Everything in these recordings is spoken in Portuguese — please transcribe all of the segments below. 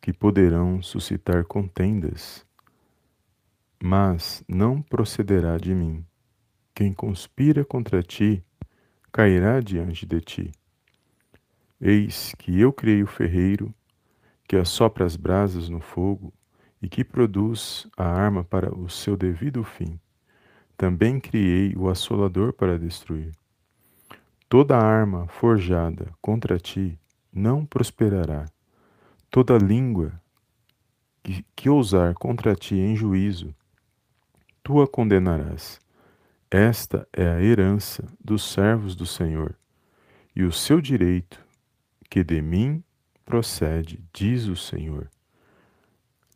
que poderão suscitar contendas, mas não procederá de mim. Quem conspira contra ti cairá diante de ti. Eis que eu criei o ferreiro, que assopra as brasas no fogo e que produz a arma para o seu devido fim. Também criei o assolador para destruir. Toda arma forjada contra ti não prosperará. Toda língua que, que ousar contra ti em juízo, tu a condenarás. Esta é a herança dos servos do Senhor, e o seu direito, que de mim procede, diz o Senhor.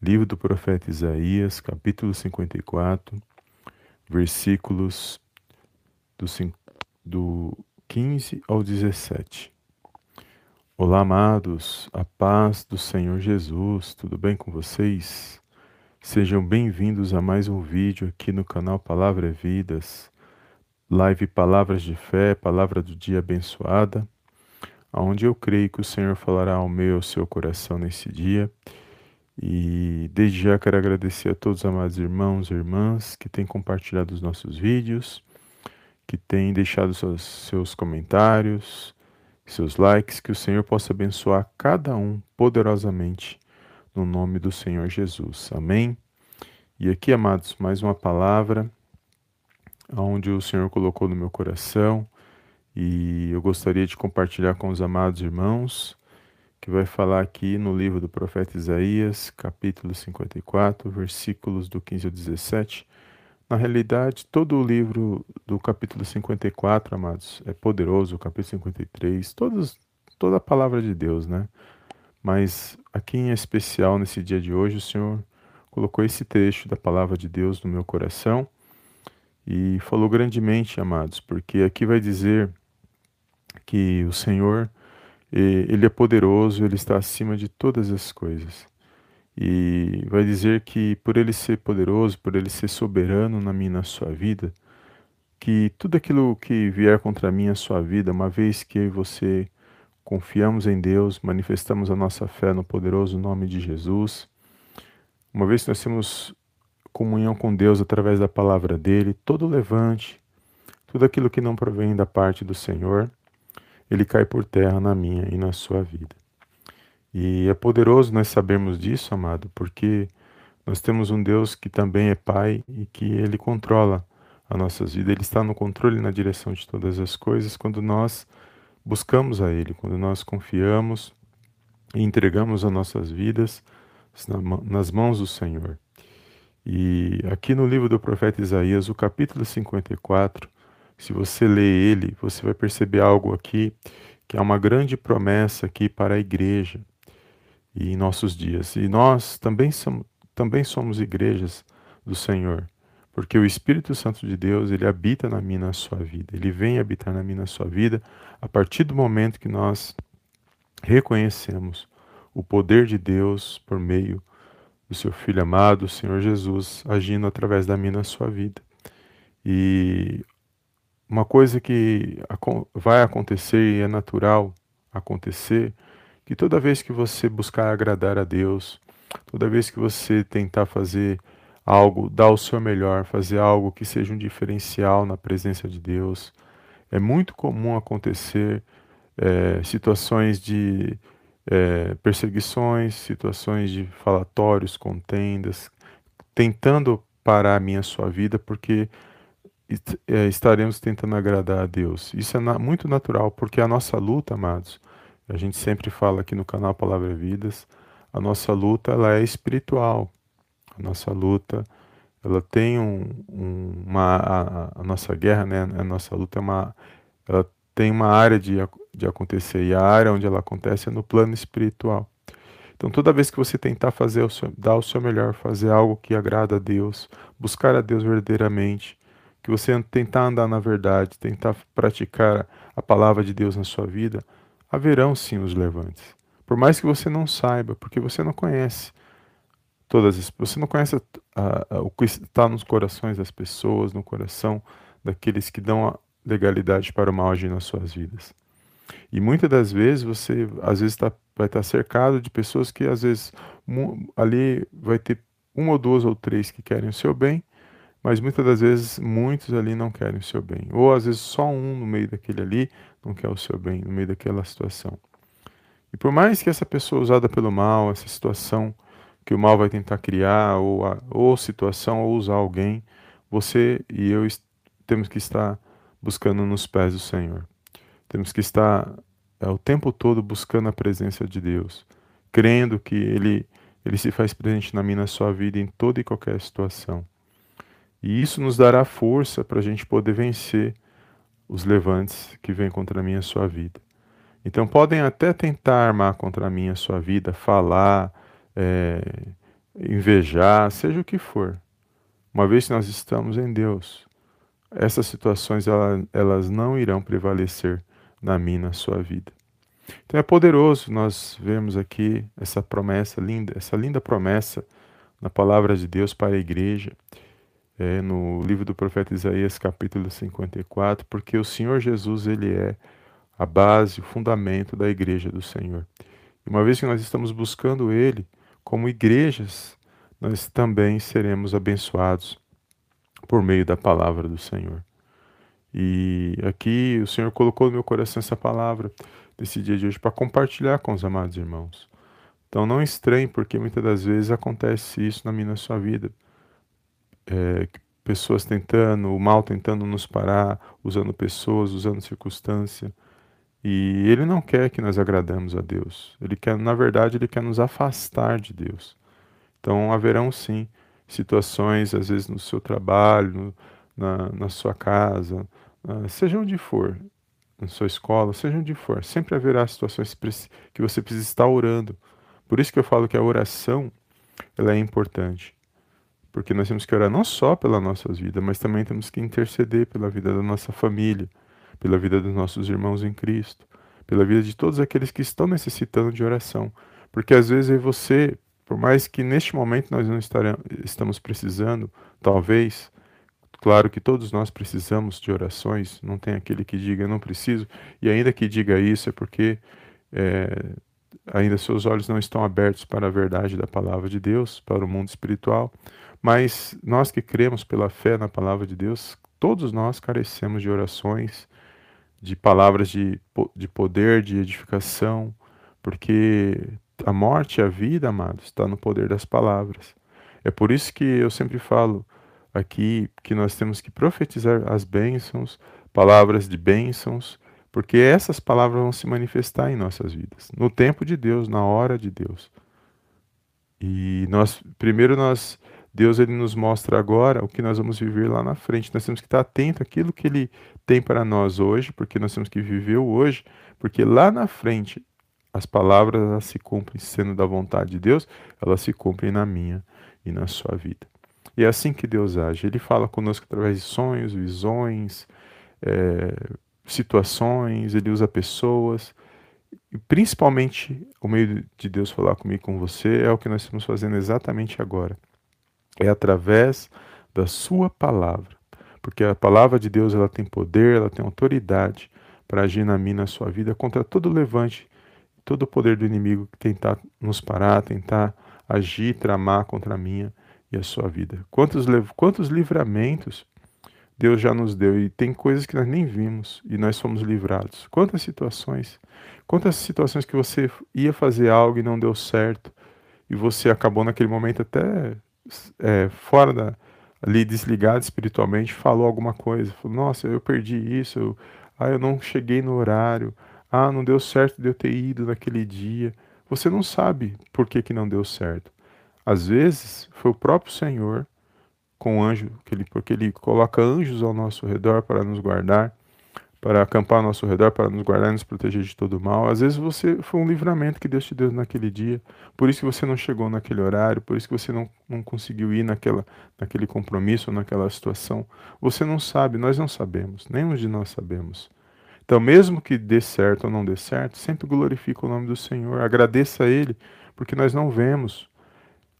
Livro do profeta Isaías, capítulo 54, versículos do, do 15 ao 17. Olá, amados, a paz do Senhor Jesus, tudo bem com vocês? Sejam bem-vindos a mais um vídeo aqui no canal Palavra é Vidas, live Palavras de Fé, Palavra do Dia Abençoada, onde eu creio que o Senhor falará ao meu e ao seu coração nesse dia. E desde já quero agradecer a todos os amados irmãos e irmãs que têm compartilhado os nossos vídeos, que têm deixado seus, seus comentários, seus likes, que o Senhor possa abençoar cada um poderosamente no nome do Senhor Jesus. Amém? E aqui, amados, mais uma palavra onde o Senhor colocou no meu coração e eu gostaria de compartilhar com os amados irmãos, que vai falar aqui no livro do profeta Isaías, capítulo 54, versículos do 15 ao 17 na realidade, todo o livro do capítulo 54, amados, é poderoso, o capítulo 53, todos, toda a palavra de Deus, né? Mas aqui em especial, nesse dia de hoje, o Senhor colocou esse trecho da palavra de Deus no meu coração e falou grandemente, amados, porque aqui vai dizer que o Senhor, ele é poderoso, ele está acima de todas as coisas. E vai dizer que por ele ser poderoso, por ele ser soberano na minha na sua vida, que tudo aquilo que vier contra mim a sua vida, uma vez que eu e você confiamos em Deus, manifestamos a nossa fé no poderoso nome de Jesus, uma vez que nós temos comunhão com Deus através da palavra dele, todo levante, tudo aquilo que não provém da parte do Senhor, ele cai por terra na minha e na sua vida. E é poderoso nós sabermos disso, amado, porque nós temos um Deus que também é Pai e que Ele controla as nossas vidas. Ele está no controle e na direção de todas as coisas quando nós buscamos a Ele, quando nós confiamos e entregamos as nossas vidas nas mãos do Senhor. E aqui no livro do profeta Isaías, o capítulo 54, se você ler ele, você vai perceber algo aqui que é uma grande promessa aqui para a igreja e em nossos dias. E nós também somos, também somos igrejas do Senhor, porque o Espírito Santo de Deus, ele habita na minha na sua vida. Ele vem habitar na minha na sua vida a partir do momento que nós reconhecemos o poder de Deus por meio do seu filho amado, o Senhor Jesus, agindo através da minha na sua vida. E uma coisa que vai acontecer e é natural acontecer que toda vez que você buscar agradar a Deus, toda vez que você tentar fazer algo, dar o seu melhor, fazer algo que seja um diferencial na presença de Deus, é muito comum acontecer é, situações de é, perseguições, situações de falatórios, contendas, tentando parar a minha sua vida, porque é, estaremos tentando agradar a Deus. Isso é na, muito natural, porque a nossa luta, amados, a gente sempre fala aqui no canal Palavra Vidas, a nossa luta ela é espiritual. A nossa luta ela tem um, um, uma a, a, nossa guerra, né? A nossa luta é uma ela tem uma área de, de acontecer e a área onde ela acontece é no plano espiritual. Então, toda vez que você tentar fazer o seu, dar o seu melhor, fazer algo que agrada a Deus, buscar a Deus verdadeiramente, que você tentar andar na verdade, tentar praticar a palavra de Deus na sua vida, haverão sim os levantes. Por mais que você não saiba, porque você não conhece todas as, você não conhece a, a, o que está nos corações das pessoas, no coração daqueles que dão a legalidade para o mal agir nas suas vidas. E muitas das vezes você às vezes está vai estar cercado de pessoas que às vezes ali vai ter uma ou duas ou três que querem o seu bem, mas muitas das vezes muitos ali não querem o seu bem. Ou às vezes só um no meio daquele ali não quer o seu bem, no meio daquela situação. E por mais que essa pessoa usada pelo mal, essa situação que o mal vai tentar criar, ou, a, ou situação, ou usar alguém, você e eu temos que estar buscando nos pés do Senhor. Temos que estar é, o tempo todo buscando a presença de Deus, crendo que Ele, Ele se faz presente na minha na sua vida em toda e qualquer situação. E isso nos dará força para a gente poder vencer os levantes que vêm contra a minha a sua vida. Então podem até tentar armar contra minha a sua vida, falar, é, invejar, seja o que for. Uma vez que nós estamos em Deus, essas situações elas, elas não irão prevalecer na minha na sua vida. Então é poderoso nós vemos aqui essa promessa linda, essa linda promessa na palavra de Deus para a igreja, é, no livro do profeta Isaías, capítulo 54, porque o Senhor Jesus, ele é a base, o fundamento da igreja do Senhor. E uma vez que nós estamos buscando ele, como igrejas, nós também seremos abençoados por meio da palavra do Senhor. E aqui o Senhor colocou no meu coração essa palavra nesse dia de hoje para compartilhar com os amados irmãos. Então não estranhe, porque muitas das vezes acontece isso na minha na sua vida. É, pessoas tentando, o mal tentando nos parar, usando pessoas, usando circunstância. E ele não quer que nós agradamos a Deus. Ele quer, na verdade, ele quer nos afastar de Deus. Então haverão sim situações, às vezes no seu trabalho, na, na sua casa, uh, seja onde for, na sua escola, seja onde for, sempre haverá situações que você precisa estar orando. Por isso que eu falo que a oração ela é importante. Porque nós temos que orar não só pela nossa vida, mas também temos que interceder pela vida da nossa família, pela vida dos nossos irmãos em Cristo, pela vida de todos aqueles que estão necessitando de oração. Porque às vezes você, por mais que neste momento nós não estaremos, estamos precisando, talvez, claro que todos nós precisamos de orações, não tem aquele que diga não preciso, e ainda que diga isso é porque é, ainda seus olhos não estão abertos para a verdade da palavra de Deus, para o mundo espiritual. Mas nós que cremos pela fé na palavra de Deus, todos nós carecemos de orações, de palavras de, de poder, de edificação, porque a morte e a vida, amados, está no poder das palavras. É por isso que eu sempre falo aqui que nós temos que profetizar as bênçãos, palavras de bênçãos, porque essas palavras vão se manifestar em nossas vidas, no tempo de Deus, na hora de Deus. E nós, primeiro nós Deus ele nos mostra agora o que nós vamos viver lá na frente. Nós temos que estar atento àquilo que ele tem para nós hoje, porque nós temos que viver o hoje, porque lá na frente as palavras elas se cumprem sendo da vontade de Deus, elas se cumprem na minha e na sua vida. E é assim que Deus age. Ele fala conosco através de sonhos, visões, é, situações, ele usa pessoas. E principalmente o meio de Deus falar comigo com você é o que nós estamos fazendo exatamente agora. É através da sua palavra. Porque a palavra de Deus ela tem poder, ela tem autoridade para agir na minha, na sua vida, contra todo levante, todo o poder do inimigo que tentar nos parar, tentar agir, tramar contra a minha e a sua vida. Quantos, quantos livramentos Deus já nos deu e tem coisas que nós nem vimos e nós fomos livrados. Quantas situações, quantas situações que você ia fazer algo e não deu certo e você acabou naquele momento até é, fora da, ali desligado espiritualmente, falou alguma coisa. Falou, nossa, eu perdi isso, eu, ah, eu não cheguei no horário, ah, não deu certo de eu ter ido naquele dia. Você não sabe por que, que não deu certo. Às vezes foi o próprio Senhor com anjo, que ele, porque ele coloca anjos ao nosso redor para nos guardar para acampar ao nosso redor, para nos guardar e nos proteger de todo mal. Às vezes você foi um livramento que Deus te deu naquele dia, por isso que você não chegou naquele horário, por isso que você não, não conseguiu ir naquela, naquele compromisso, naquela situação. Você não sabe, nós não sabemos, nenhum de nós sabemos. Então, mesmo que dê certo ou não dê certo, sempre glorifique o nome do Senhor, agradeça a Ele, porque nós não vemos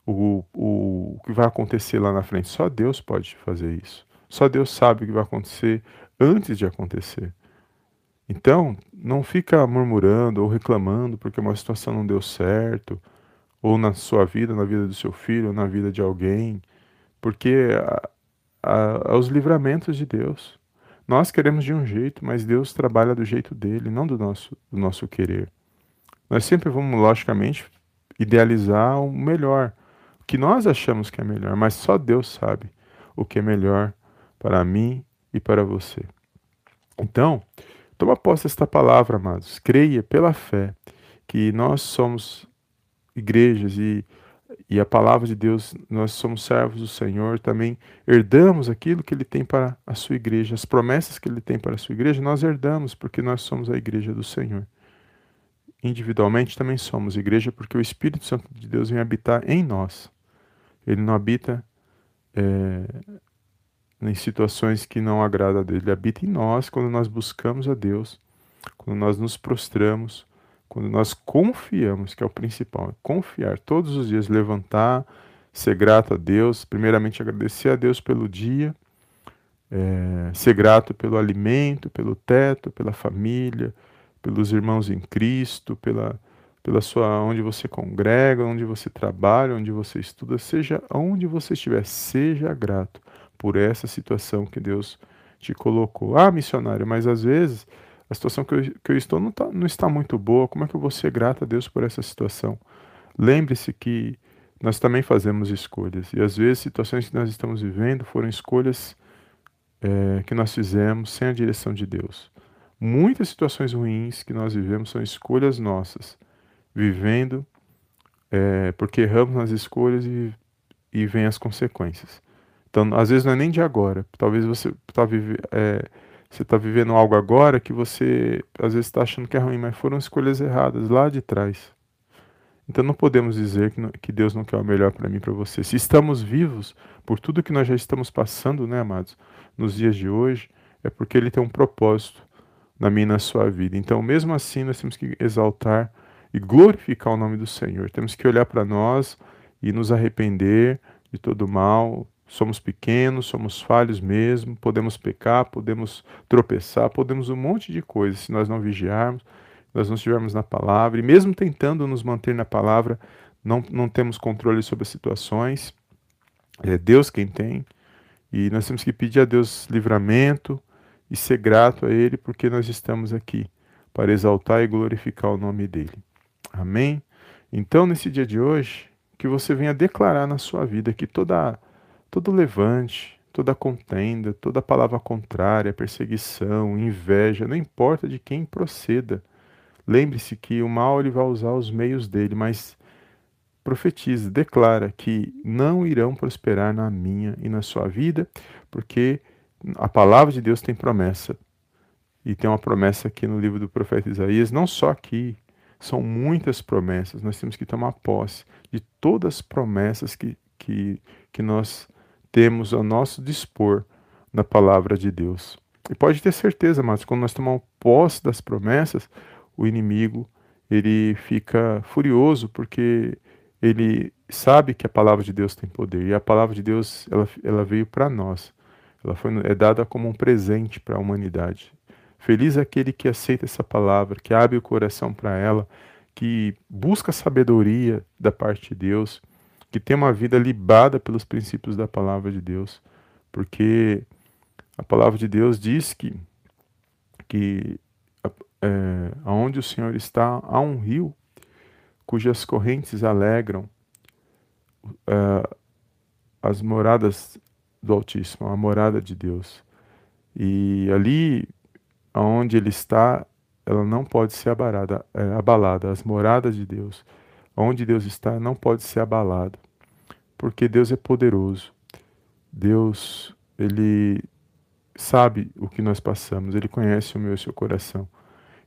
o, o, o que vai acontecer lá na frente. Só Deus pode fazer isso. Só Deus sabe o que vai acontecer antes de acontecer. Então, não fica murmurando ou reclamando porque uma situação não deu certo, ou na sua vida, na vida do seu filho, ou na vida de alguém, porque a, a, os livramentos de Deus. Nós queremos de um jeito, mas Deus trabalha do jeito dele, não do nosso, do nosso querer. Nós sempre vamos, logicamente, idealizar o melhor, o que nós achamos que é melhor, mas só Deus sabe o que é melhor para mim e para você. Então, toma posse desta palavra, amados. Creia pela fé que nós somos igrejas e e a palavra de Deus, nós somos servos do Senhor, também herdamos aquilo que Ele tem para a sua igreja, as promessas que Ele tem para a sua igreja, nós herdamos porque nós somos a igreja do Senhor. Individualmente também somos igreja porque o Espírito Santo de Deus vem habitar em nós. Ele não habita é, em situações que não agradam a Deus, Ele habita em nós quando nós buscamos a Deus, quando nós nos prostramos quando nós confiamos, que é o principal, é confiar todos os dias, levantar, ser grato a Deus, primeiramente agradecer a Deus pelo dia, é, ser grato pelo alimento, pelo teto, pela família, pelos irmãos em Cristo, pela, pela sua onde você congrega, onde você trabalha, onde você estuda, seja onde você estiver, seja grato por essa situação que Deus te colocou. Ah, missionário, mas às vezes a situação que eu, que eu estou não, tá, não está muito boa, como é que eu vou ser grato a Deus por essa situação? Lembre-se que nós também fazemos escolhas, e às vezes situações que nós estamos vivendo foram escolhas é, que nós fizemos sem a direção de Deus. Muitas situações ruins que nós vivemos são escolhas nossas, vivendo é, porque erramos nas escolhas e, e vem as consequências. Então, às vezes não é nem de agora, talvez você está vivendo. É, está vivendo algo agora que você às vezes está achando que é ruim, mas foram escolhas erradas lá de trás. Então não podemos dizer que, que Deus não quer o melhor para mim e para você. Se estamos vivos por tudo que nós já estamos passando, né, amados, nos dias de hoje, é porque Ele tem um propósito na minha e na sua vida. Então, mesmo assim, nós temos que exaltar e glorificar o nome do Senhor. Temos que olhar para nós e nos arrepender de todo mal, Somos pequenos, somos falhos mesmo, podemos pecar, podemos tropeçar, podemos um monte de coisas se nós não vigiarmos, nós não estivermos na palavra, e mesmo tentando nos manter na palavra, não, não temos controle sobre as situações. É Deus quem tem, e nós temos que pedir a Deus livramento e ser grato a Ele, porque nós estamos aqui para exaltar e glorificar o nome dEle. Amém? Então, nesse dia de hoje, que você venha declarar na sua vida que toda todo levante, toda contenda, toda palavra contrária, perseguição, inveja, não importa de quem proceda. Lembre-se que o mal ele vai usar os meios dele, mas profetiza, declara que não irão prosperar na minha e na sua vida, porque a palavra de Deus tem promessa. E tem uma promessa aqui no livro do profeta Isaías, não só aqui, são muitas promessas. Nós temos que tomar posse de todas as promessas que, que, que nós temos ao nosso dispor na palavra de Deus. E pode ter certeza, mas quando nós tomamos posse das promessas, o inimigo ele fica furioso porque ele sabe que a palavra de Deus tem poder e a palavra de Deus ela, ela veio para nós. Ela foi é dada como um presente para a humanidade. Feliz aquele que aceita essa palavra, que abre o coração para ela, que busca sabedoria da parte de Deus que tem uma vida libada pelos princípios da palavra de Deus, porque a palavra de Deus diz que, que é, aonde o Senhor está há um rio cujas correntes alegram é, as moradas do Altíssimo, a morada de Deus. E ali aonde ele está, ela não pode ser abalada, é, abalada. As moradas de Deus, onde Deus está, não pode ser abalado porque Deus é poderoso. Deus, ele sabe o que nós passamos, ele conhece o meu e o seu coração.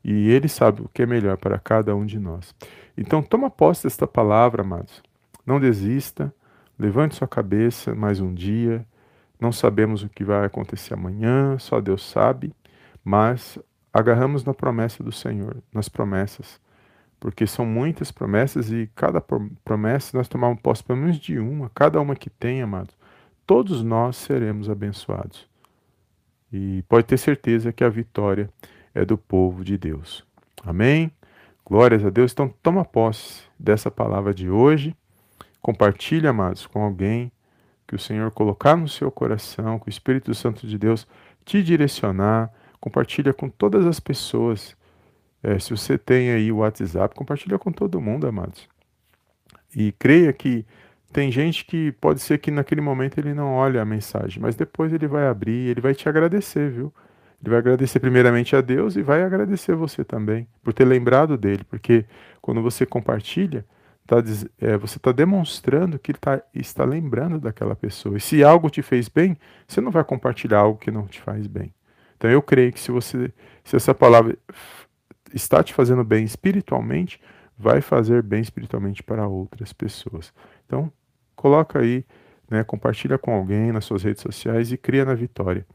E ele sabe o que é melhor para cada um de nós. Então, toma posse desta palavra, amados. Não desista, levante sua cabeça mais um dia. Não sabemos o que vai acontecer amanhã, só Deus sabe, mas agarramos na promessa do Senhor, nas promessas porque são muitas promessas e cada promessa nós tomamos posse pelo menos de uma, cada uma que tem, amados, todos nós seremos abençoados. E pode ter certeza que a vitória é do povo de Deus. Amém? Glórias a Deus. Então, toma posse dessa palavra de hoje. Compartilhe, amados, com alguém que o Senhor colocar no seu coração, que o Espírito Santo de Deus te direcionar. Compartilha com todas as pessoas. É, se você tem aí o WhatsApp, compartilha com todo mundo, amados. E creia que tem gente que pode ser que naquele momento ele não olhe a mensagem, mas depois ele vai abrir, ele vai te agradecer, viu? Ele vai agradecer primeiramente a Deus e vai agradecer você também por ter lembrado dele, porque quando você compartilha, tá, é, você está demonstrando que ele tá, está lembrando daquela pessoa. E se algo te fez bem, você não vai compartilhar algo que não te faz bem. Então eu creio que se você, se essa palavra está te fazendo bem espiritualmente, vai fazer bem espiritualmente para outras pessoas. Então coloca aí, né, compartilha com alguém nas suas redes sociais e cria na vitória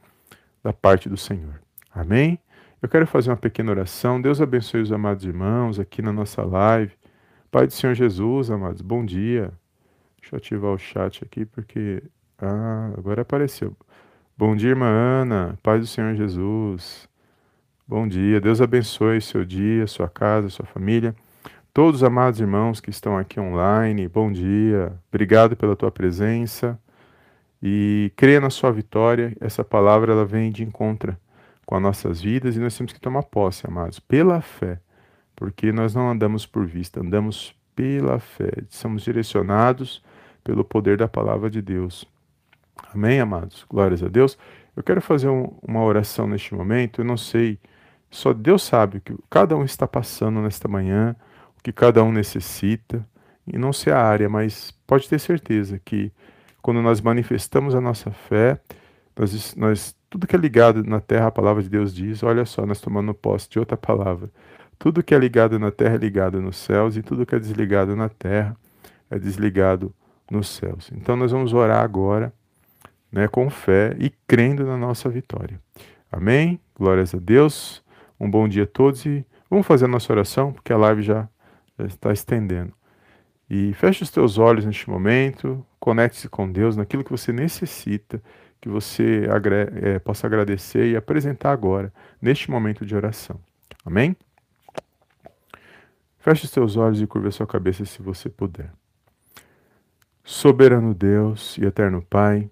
da parte do Senhor. Amém? Eu quero fazer uma pequena oração. Deus abençoe os amados irmãos aqui na nossa live. Pai do Senhor Jesus, amados, bom dia. Deixa eu ativar o chat aqui porque. Ah, agora apareceu. Bom dia, irmã Ana. Pai do Senhor Jesus. Bom dia. Deus abençoe seu dia, sua casa, sua família. Todos os amados irmãos que estão aqui online, bom dia. Obrigado pela tua presença e creia na sua vitória. Essa palavra ela vem de encontro com as nossas vidas e nós temos que tomar posse, amados, pela fé, porque nós não andamos por vista, andamos pela fé. Somos direcionados pelo poder da palavra de Deus. Amém, amados? Glórias a Deus. Eu quero fazer um, uma oração neste momento. Eu não sei, só Deus sabe o que cada um está passando nesta manhã, o que cada um necessita. E não sei a área, mas pode ter certeza que quando nós manifestamos a nossa fé, nós, nós, tudo que é ligado na terra, a palavra de Deus diz, olha só, nós tomando posse de outra palavra. Tudo que é ligado na terra é ligado nos céus, e tudo que é desligado na terra é desligado nos céus. Então nós vamos orar agora, né, com fé e crendo na nossa vitória. Amém? Glórias a Deus. Um bom dia a todos e vamos fazer a nossa oração, porque a live já, está estendendo. E feche os teus olhos neste momento, conecte-se com Deus naquilo que você necessita, que você é, possa agradecer e apresentar agora, neste momento de oração. Amém? Feche os teus olhos e curva a sua cabeça se você puder. Soberano Deus e eterno Pai,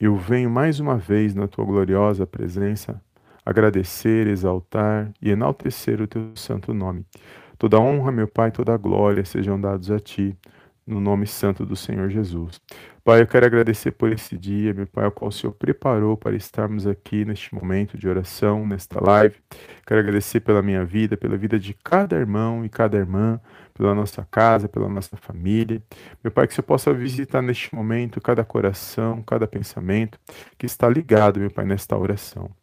eu venho mais uma vez na tua gloriosa presença agradecer, exaltar e enaltecer o teu santo nome. Toda honra, meu Pai, toda glória sejam dados a Ti, no nome santo do Senhor Jesus. Pai, eu quero agradecer por esse dia, meu Pai, ao qual o Senhor preparou para estarmos aqui neste momento de oração, nesta live. Quero agradecer pela minha vida, pela vida de cada irmão e cada irmã, pela nossa casa, pela nossa família. Meu Pai, que você possa visitar neste momento cada coração, cada pensamento que está ligado, meu Pai, nesta oração.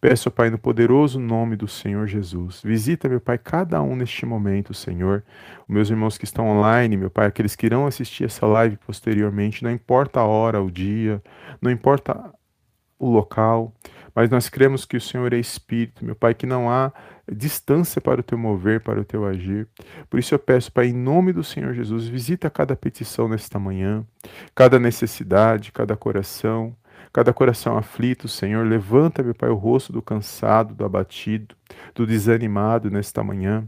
Peço, Pai, no poderoso nome do Senhor Jesus. Visita, meu Pai, cada um neste momento, Senhor. Os meus irmãos que estão online, meu Pai, aqueles que irão assistir essa live posteriormente, não importa a hora, o dia, não importa o local, mas nós cremos que o Senhor é Espírito, meu Pai, que não há distância para o teu mover, para o teu agir. Por isso eu peço, Pai, em nome do Senhor Jesus, visita cada petição nesta manhã, cada necessidade, cada coração cada coração aflito, Senhor. Levanta, meu Pai, o rosto do cansado, do abatido, do desanimado nesta manhã.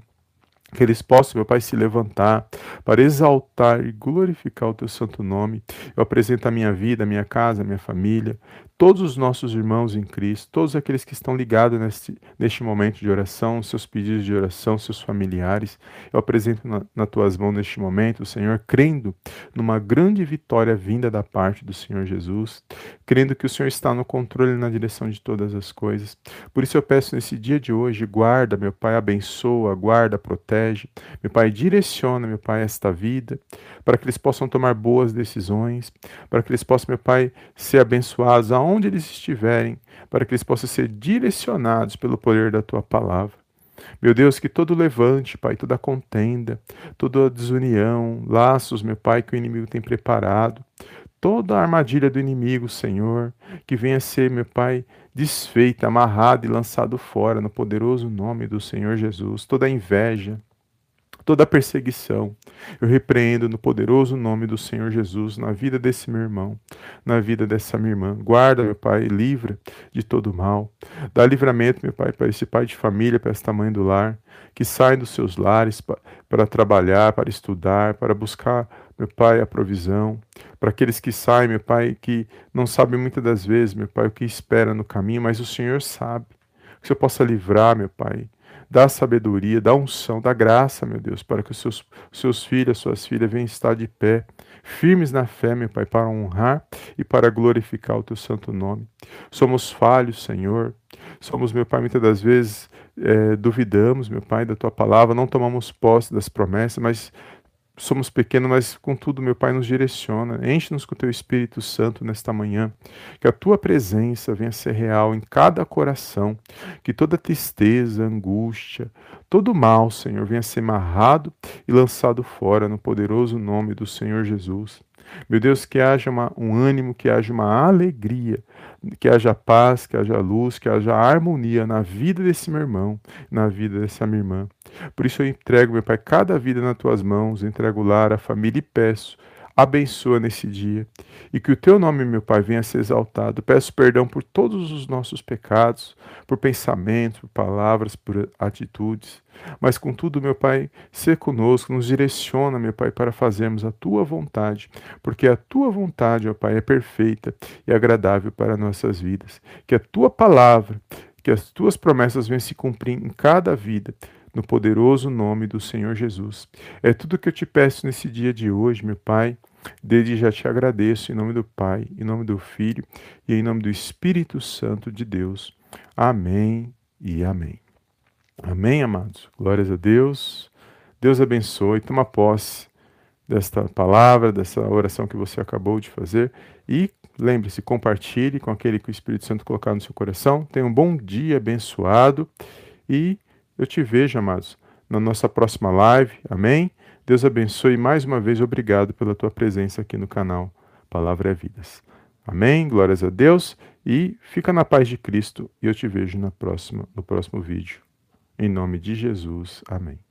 Que eles possam, meu Pai, se levantar para exaltar e glorificar o teu santo nome. Eu apresento a minha vida, a minha casa, a minha família, todos os nossos irmãos em Cristo, todos aqueles que estão ligados neste, neste momento de oração, seus pedidos de oração, seus familiares. Eu apresento na, nas tuas mãos neste momento, Senhor, crendo numa grande vitória vinda da parte do Senhor Jesus, crendo que o Senhor está no controle e na direção de todas as coisas. Por isso eu peço nesse dia de hoje, guarda, meu Pai, abençoa, guarda, protege. Meu Pai, direciona, meu Pai, esta vida, para que eles possam tomar boas decisões, para que eles possam, meu Pai, ser abençoados aonde onde eles estiverem, para que eles possam ser direcionados pelo poder da tua palavra. Meu Deus, que todo levante, Pai, toda contenda, toda desunião, laços, meu Pai, que o inimigo tem preparado, toda a armadilha do inimigo, Senhor, que venha ser, meu Pai, desfeita, amarrada e lançado fora no poderoso nome do Senhor Jesus, toda inveja, toda perseguição. Eu repreendo no poderoso nome do Senhor Jesus na vida desse meu irmão, na vida dessa minha irmã. Guarda, meu Pai, livra de todo mal. Dá livramento, meu Pai, para esse pai de família, para esta mãe do lar, que saem dos seus lares para trabalhar, para estudar, para buscar, meu Pai, a provisão. Para aqueles que saem, meu Pai, que não sabem muitas das vezes, meu Pai, o que espera no caminho, mas o Senhor sabe. Que o Senhor possa livrar, meu Pai, dá sabedoria, dá unção, dá graça, meu Deus, para que os seus, seus filhos, suas filhas venham estar de pé, firmes na fé, meu Pai, para honrar e para glorificar o teu santo nome. Somos falhos, Senhor. Somos, meu Pai, muitas das vezes é, duvidamos, meu Pai, da tua palavra, não tomamos posse das promessas, mas somos pequenos, mas contudo, meu Pai nos direciona. Enche-nos com o teu Espírito Santo nesta manhã. Que a tua presença venha ser real em cada coração. Que toda tristeza, angústia, todo mal, Senhor, venha ser amarrado e lançado fora no poderoso nome do Senhor Jesus. Meu Deus, que haja uma, um ânimo, que haja uma alegria, que haja paz, que haja luz, que haja harmonia na vida desse meu irmão, na vida dessa minha irmã. Por isso eu entrego, meu Pai, cada vida nas tuas mãos, entrego o lar, a família e peço abençoa nesse dia e que o teu nome, meu Pai, venha a ser exaltado. Peço perdão por todos os nossos pecados, por pensamentos, por palavras, por atitudes. Mas, contudo, meu Pai, ser conosco, nos direciona, meu Pai, para fazermos a tua vontade, porque a tua vontade, meu Pai, é perfeita e agradável para nossas vidas. Que a tua palavra, que as tuas promessas venham se cumprir em cada vida no poderoso nome do Senhor Jesus. É tudo que eu te peço nesse dia de hoje, meu Pai. Desde já te agradeço em nome do Pai, em nome do Filho e em nome do Espírito Santo de Deus. Amém e amém. Amém, amados. Glórias a Deus. Deus abençoe. Toma posse desta palavra, dessa oração que você acabou de fazer e lembre-se, compartilhe com aquele que o Espírito Santo colocar no seu coração. Tenha um bom dia abençoado e eu te vejo, amados, na nossa próxima live. Amém? Deus abençoe mais uma vez. Obrigado pela tua presença aqui no canal Palavra é Vidas. Amém? Glórias a Deus e fica na paz de Cristo e eu te vejo na próxima, no próximo vídeo. Em nome de Jesus. Amém.